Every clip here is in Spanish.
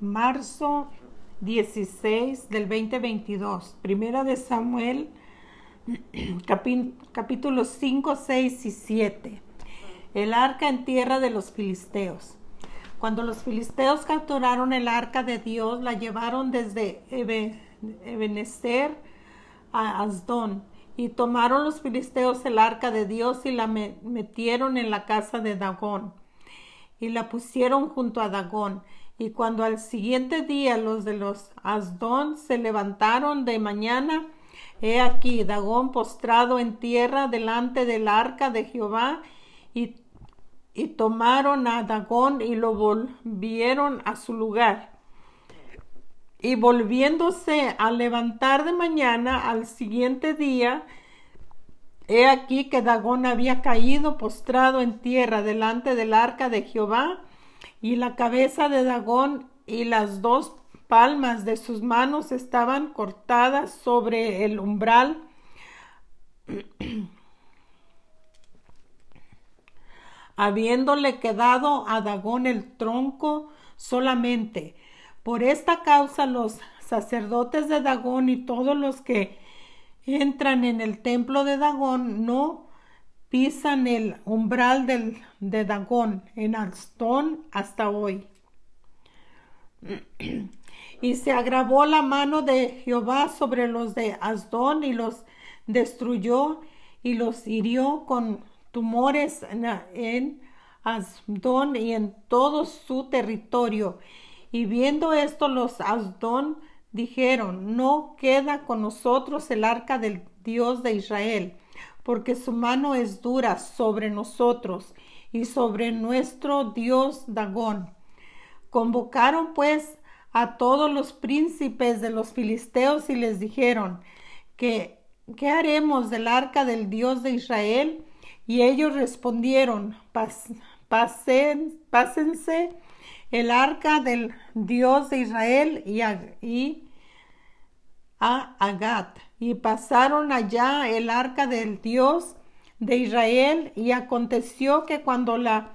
marzo 16 del 2022. Primera de Samuel, capítulos 5, 6 y 7. El arca en tierra de los filisteos. Cuando los filisteos capturaron el arca de Dios, la llevaron desde Ebenezer a Asdón. Y tomaron los filisteos el arca de Dios y la metieron en la casa de Dagón. Y la pusieron junto a Dagón. Y cuando al siguiente día los de los Asdón se levantaron de mañana, he aquí Dagón postrado en tierra delante del arca de Jehová, y y tomaron a Dagón y lo volvieron a su lugar. Y volviéndose a levantar de mañana al siguiente día, he aquí que Dagón había caído postrado en tierra delante del arca de Jehová, y la cabeza de Dagón y las dos palmas de sus manos estaban cortadas sobre el umbral habiéndole quedado a Dagón el tronco solamente. Por esta causa los sacerdotes de Dagón y todos los que entran en el templo de Dagón no pisan el umbral del, de Dagón en Alstón hasta hoy. y se agravó la mano de Jehová sobre los de Asdón y los destruyó y los hirió con tumores en Asdón y en todo su territorio. Y viendo esto, los Asdón dijeron, no queda con nosotros el arca del Dios de Israel, porque su mano es dura sobre nosotros y sobre nuestro Dios Dagón. Convocaron pues a todos los príncipes de los filisteos y les dijeron, que ¿qué haremos del arca del Dios de Israel? Y ellos respondieron, pásense el arca del Dios de Israel y a Agat. Y pasaron allá el arca del Dios de Israel y aconteció que cuando la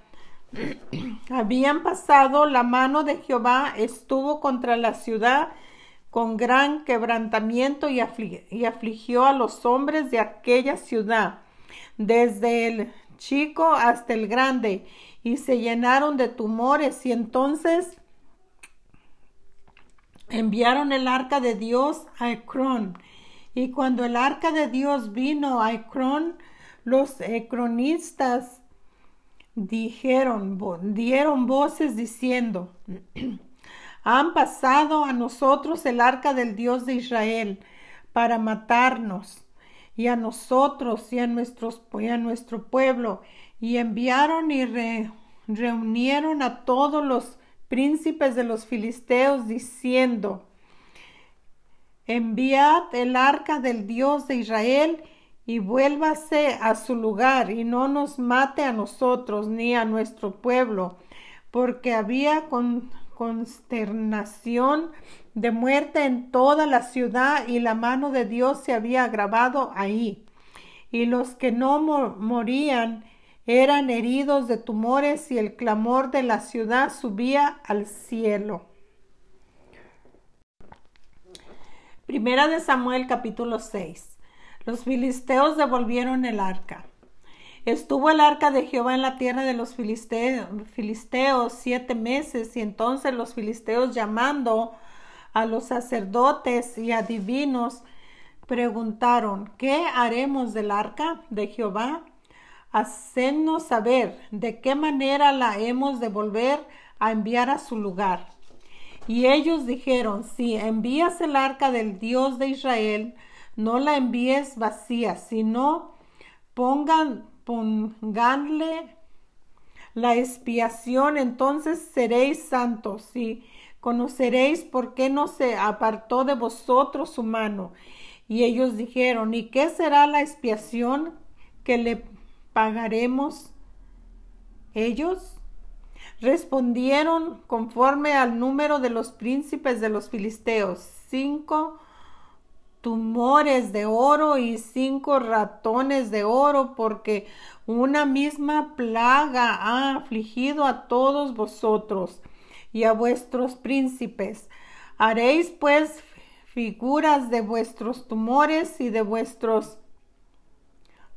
habían pasado, la mano de Jehová estuvo contra la ciudad con gran quebrantamiento y, y afligió a los hombres de aquella ciudad desde el chico hasta el grande, y se llenaron de tumores y entonces enviaron el arca de Dios a Ecrón. Y cuando el arca de Dios vino a Ecrón, los ecronistas dijeron, dieron voces diciendo, han pasado a nosotros el arca del Dios de Israel para matarnos y a nosotros y a, nuestro pueblo, y enviaron y reunieron a todos los príncipes de los filisteos, diciendo, enviad el arca del Dios de Israel, y vuélvase a su lugar, y no nos mate a nosotros ni a nuestro pueblo, porque había consternación de muerte en toda la ciudad y la mano de Dios se había agravado ahí. Y los que no morían eran heridos de tumores y el clamor de la ciudad subía al cielo. Primera de Samuel capítulo 6. Los filisteos devolvieron el arca. Estuvo el arca de Jehová en la tierra de los filisteos, filisteos siete meses y entonces los filisteos llamando a los sacerdotes y adivinos preguntaron, ¿qué haremos del arca de Jehová? Hacednos saber de qué manera la hemos de volver a enviar a su lugar. Y ellos dijeron, si envías el arca del Dios de Israel, no la envíes vacía, sino pongan, ponganle la expiación, entonces seréis santos. Y conoceréis por qué no se apartó de vosotros su mano. Y ellos dijeron, ¿y qué será la expiación que le pagaremos ellos? Respondieron conforme al número de los príncipes de los filisteos, cinco tumores de oro y cinco ratones de oro, porque una misma plaga ha afligido a todos vosotros y a vuestros príncipes. Haréis pues figuras de vuestros tumores y de vuestros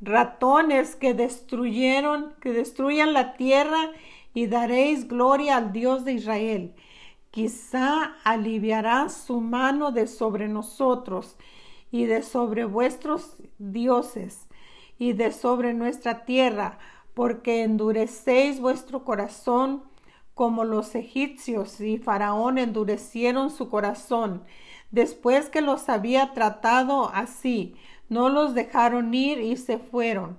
ratones que destruyeron, que destruyan la tierra y daréis gloria al Dios de Israel. Quizá aliviará su mano de sobre nosotros y de sobre vuestros dioses y de sobre nuestra tierra, porque endurecéis vuestro corazón como los egipcios y Faraón endurecieron su corazón. Después que los había tratado así, no los dejaron ir y se fueron.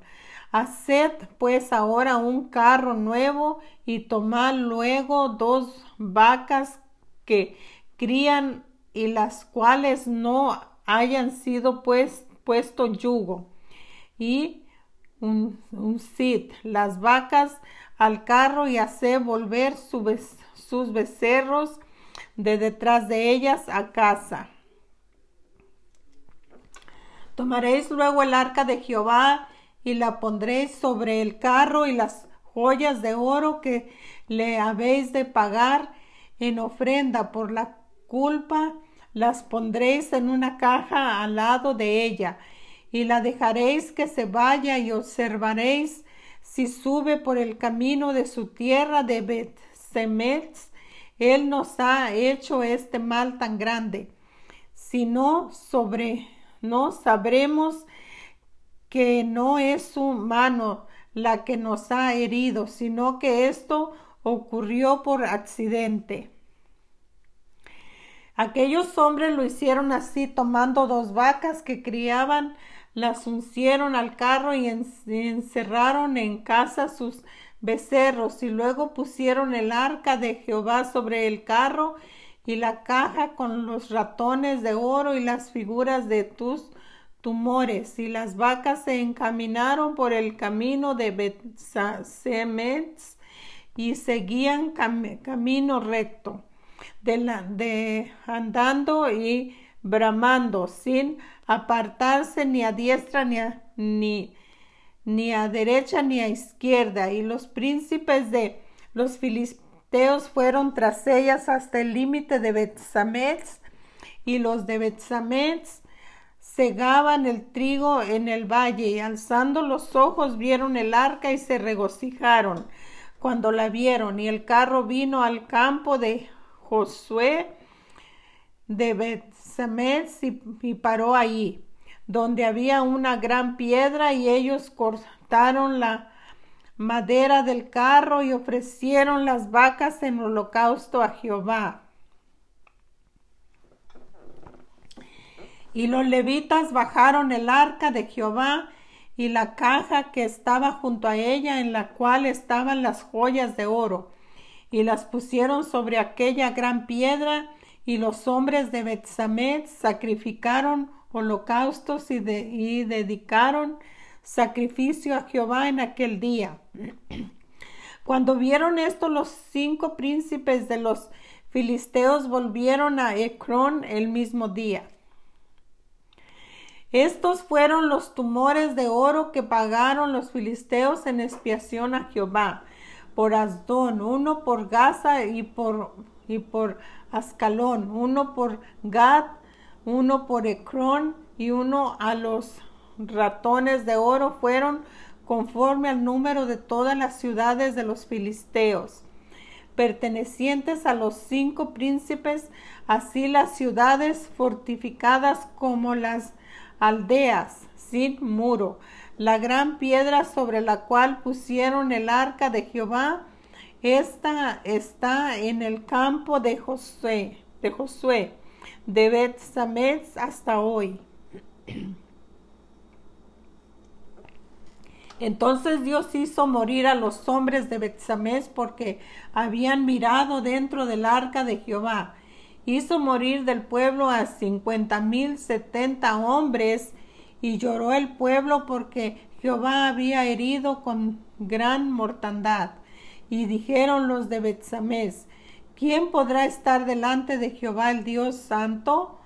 Haced pues ahora un carro nuevo y tomad luego dos vacas que crían y las cuales no hayan sido pues puesto yugo y un, un las vacas al carro y haced volver sus becerros de detrás de ellas a casa. Tomaréis luego el arca de Jehová y la pondréis sobre el carro y las joyas de oro que le habéis de pagar en ofrenda por la culpa, las pondréis en una caja al lado de ella y la dejaréis que se vaya y observaréis si sube por el camino de su tierra de bet él nos ha hecho este mal tan grande. Si no sobre no sabremos que no es su mano la que nos ha herido, sino que esto ocurrió por accidente. Aquellos hombres lo hicieron así, tomando dos vacas que criaban, las uncieron al carro y encerraron en casa sus becerros, y luego pusieron el arca de Jehová sobre el carro y la caja con los ratones de oro y las figuras de tus tumores, y las vacas se encaminaron por el camino de Betsasemets y seguían camino recto, de, de andando y bramando, sin apartarse ni a diestra ni a, ni, ni a derecha ni a izquierda, y los príncipes de los filisteos fueron tras ellas hasta el límite de Betsamets, y los de Betsamets segaban el trigo en el valle, y alzando los ojos vieron el arca y se regocijaron cuando la vieron, y el carro vino al campo de Josué de Betsamets y, paró allí donde había una gran piedra y ellos cortaron la madera del carro y ofrecieron las vacas en holocausto a Jehová. Y los levitas bajaron el arca de Jehová y la caja que estaba junto a ella en la cual estaban las joyas de oro y las pusieron sobre aquella gran piedra y los hombres de Betsamet sacrificaron holocaustos y, dedicaron sacrificio a Jehová en aquel día. Cuando vieron esto, los cinco príncipes de los filisteos volvieron a Ecrón el mismo día. Estos fueron los tumores de oro que pagaron los filisteos en expiación a Jehová por Asdón, uno por Gaza y por, y por Ascalón, uno por Gad uno por Ecrón y uno a los ratones de oro fueron conforme al número de todas las ciudades de los filisteos, pertenecientes a los cinco príncipes, así las ciudades fortificadas como las aldeas sin muro, la gran piedra sobre la cual pusieron el arca de Jehová, esta está en el campo de Josué, de Josué de Bet hasta hoy. Entonces Dios hizo morir a los hombres de Betsamés porque habían mirado dentro del arca de Jehová. Hizo morir del pueblo a cincuenta mil setenta hombres y lloró el pueblo porque Jehová había herido con gran mortandad. Y dijeron los de Betsamés, ¿Quién podrá estar delante de Jehová el Dios Santo?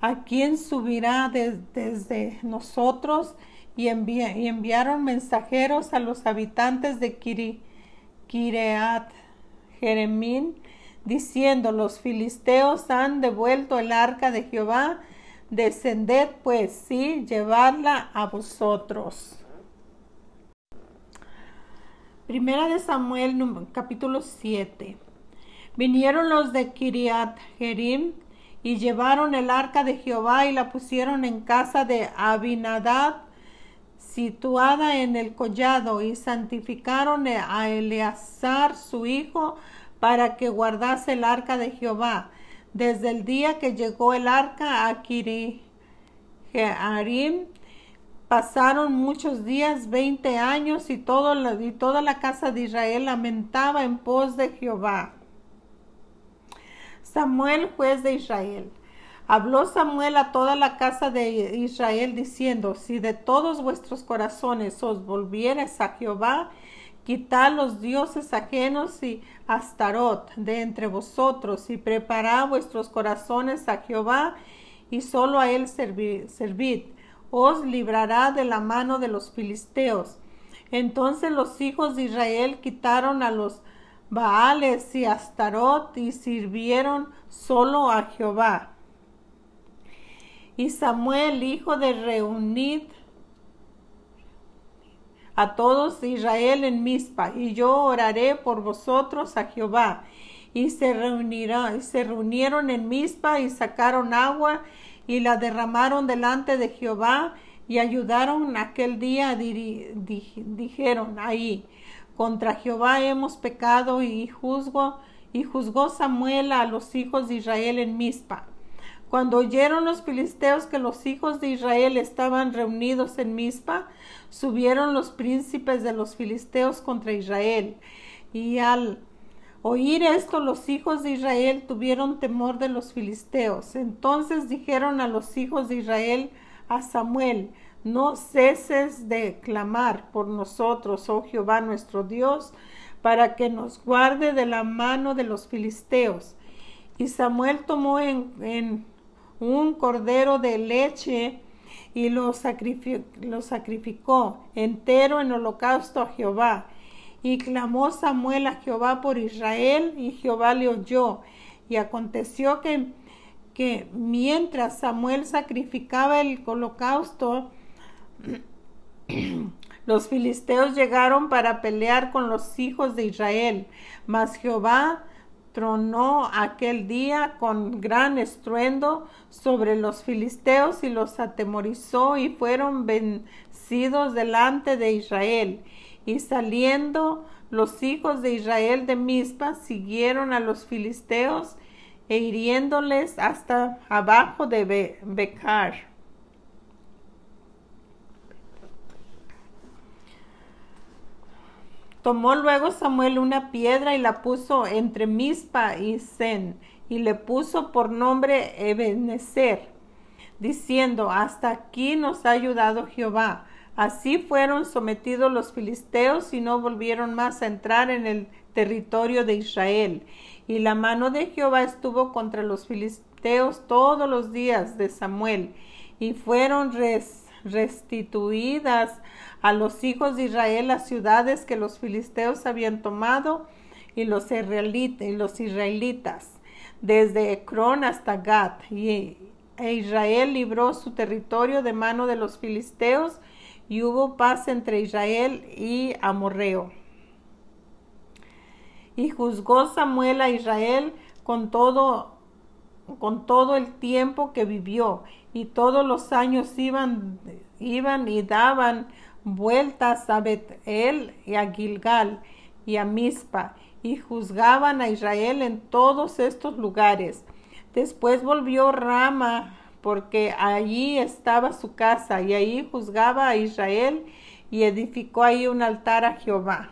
¿A quién subirá desde nosotros? Y, enviaron mensajeros a los habitantes de Kiri, Kireat Jeremín, diciendo, los filisteos han devuelto el arca de Jehová, descended pues, sí, llevadla a vosotros. Primera de Samuel capítulo 7. Vinieron los de Kiriat Jerim y llevaron el arca de Jehová y la pusieron en casa de Abinadad, situada en el collado, y santificaron a Eleazar su hijo para que guardase el arca de Jehová. Desde el día que llegó el arca a Kiriarim, pasaron muchos días, veinte años, y toda la casa de Israel lamentaba en pos de Jehová. Samuel, juez de Israel. Habló Samuel a toda la casa de Israel diciendo, si de todos vuestros corazones os volvieres a Jehová, quitad los dioses ajenos y Astarot de entre vosotros y preparad vuestros corazones a Jehová y solo a él servid. Os librará de la mano de los filisteos. Entonces los hijos de Israel quitaron a los Baales y Astarot y sirvieron solo a Jehová. Y Samuel, hijo de Reunid, a todos Israel en Mizpa, y yo oraré por vosotros a Jehová. Y se, reunirá, y se reunieron en Mizpa y sacaron agua y la derramaron delante de Jehová y ayudaron aquel día, dijeron ahí, contra Jehová hemos pecado y juzgo y juzgó Samuel a los hijos de Israel en Mizpa. Cuando oyeron los filisteos que los hijos de Israel estaban reunidos en Mizpa, subieron los príncipes de los filisteos contra Israel. Y al oír esto, los hijos de Israel tuvieron temor de los filisteos. Entonces dijeron a los hijos de Israel a Samuel, no ceses de clamar por nosotros, oh Jehová nuestro Dios, para que nos guarde de la mano de los filisteos. Y Samuel tomó en, un cordero de leche y lo, sacrificó entero en holocausto a Jehová. Y clamó Samuel a Jehová por Israel, y Jehová le oyó. Y aconteció que, que mientras Samuel sacrificaba el holocausto, los filisteos llegaron para pelear con los hijos de Israel, mas Jehová tronó aquel día con gran estruendo sobre los filisteos y los atemorizó y fueron vencidos delante de Israel. Y saliendo los hijos de Israel de Mizpa siguieron a los filisteos e hiriéndoles hasta abajo de Becar. Tomó luego Samuel una piedra y la puso entre Mispa y Zen, y le puso por nombre Ebenezer, diciendo, hasta aquí nos ha ayudado Jehová. Así fueron sometidos los filisteos y no volvieron más a entrar en el territorio de Israel. Y la mano de Jehová estuvo contra los filisteos todos los días de Samuel, y fueron restituidas a los hijos de Israel las ciudades que los filisteos habían tomado y los, israelitas, desde Ecrón hasta Gat. Y e Israel libró su territorio de mano de los filisteos y hubo paz entre Israel y Amorreo. Y juzgó Samuel a Israel con todo con todo el tiempo que vivió y todos los años iban iban y daban vueltas a Betel y a Gilgal y a Mizpa y juzgaban a Israel en todos estos lugares. Después volvió Rama porque allí estaba su casa y ahí juzgaba a Israel y edificó ahí un altar a Jehová.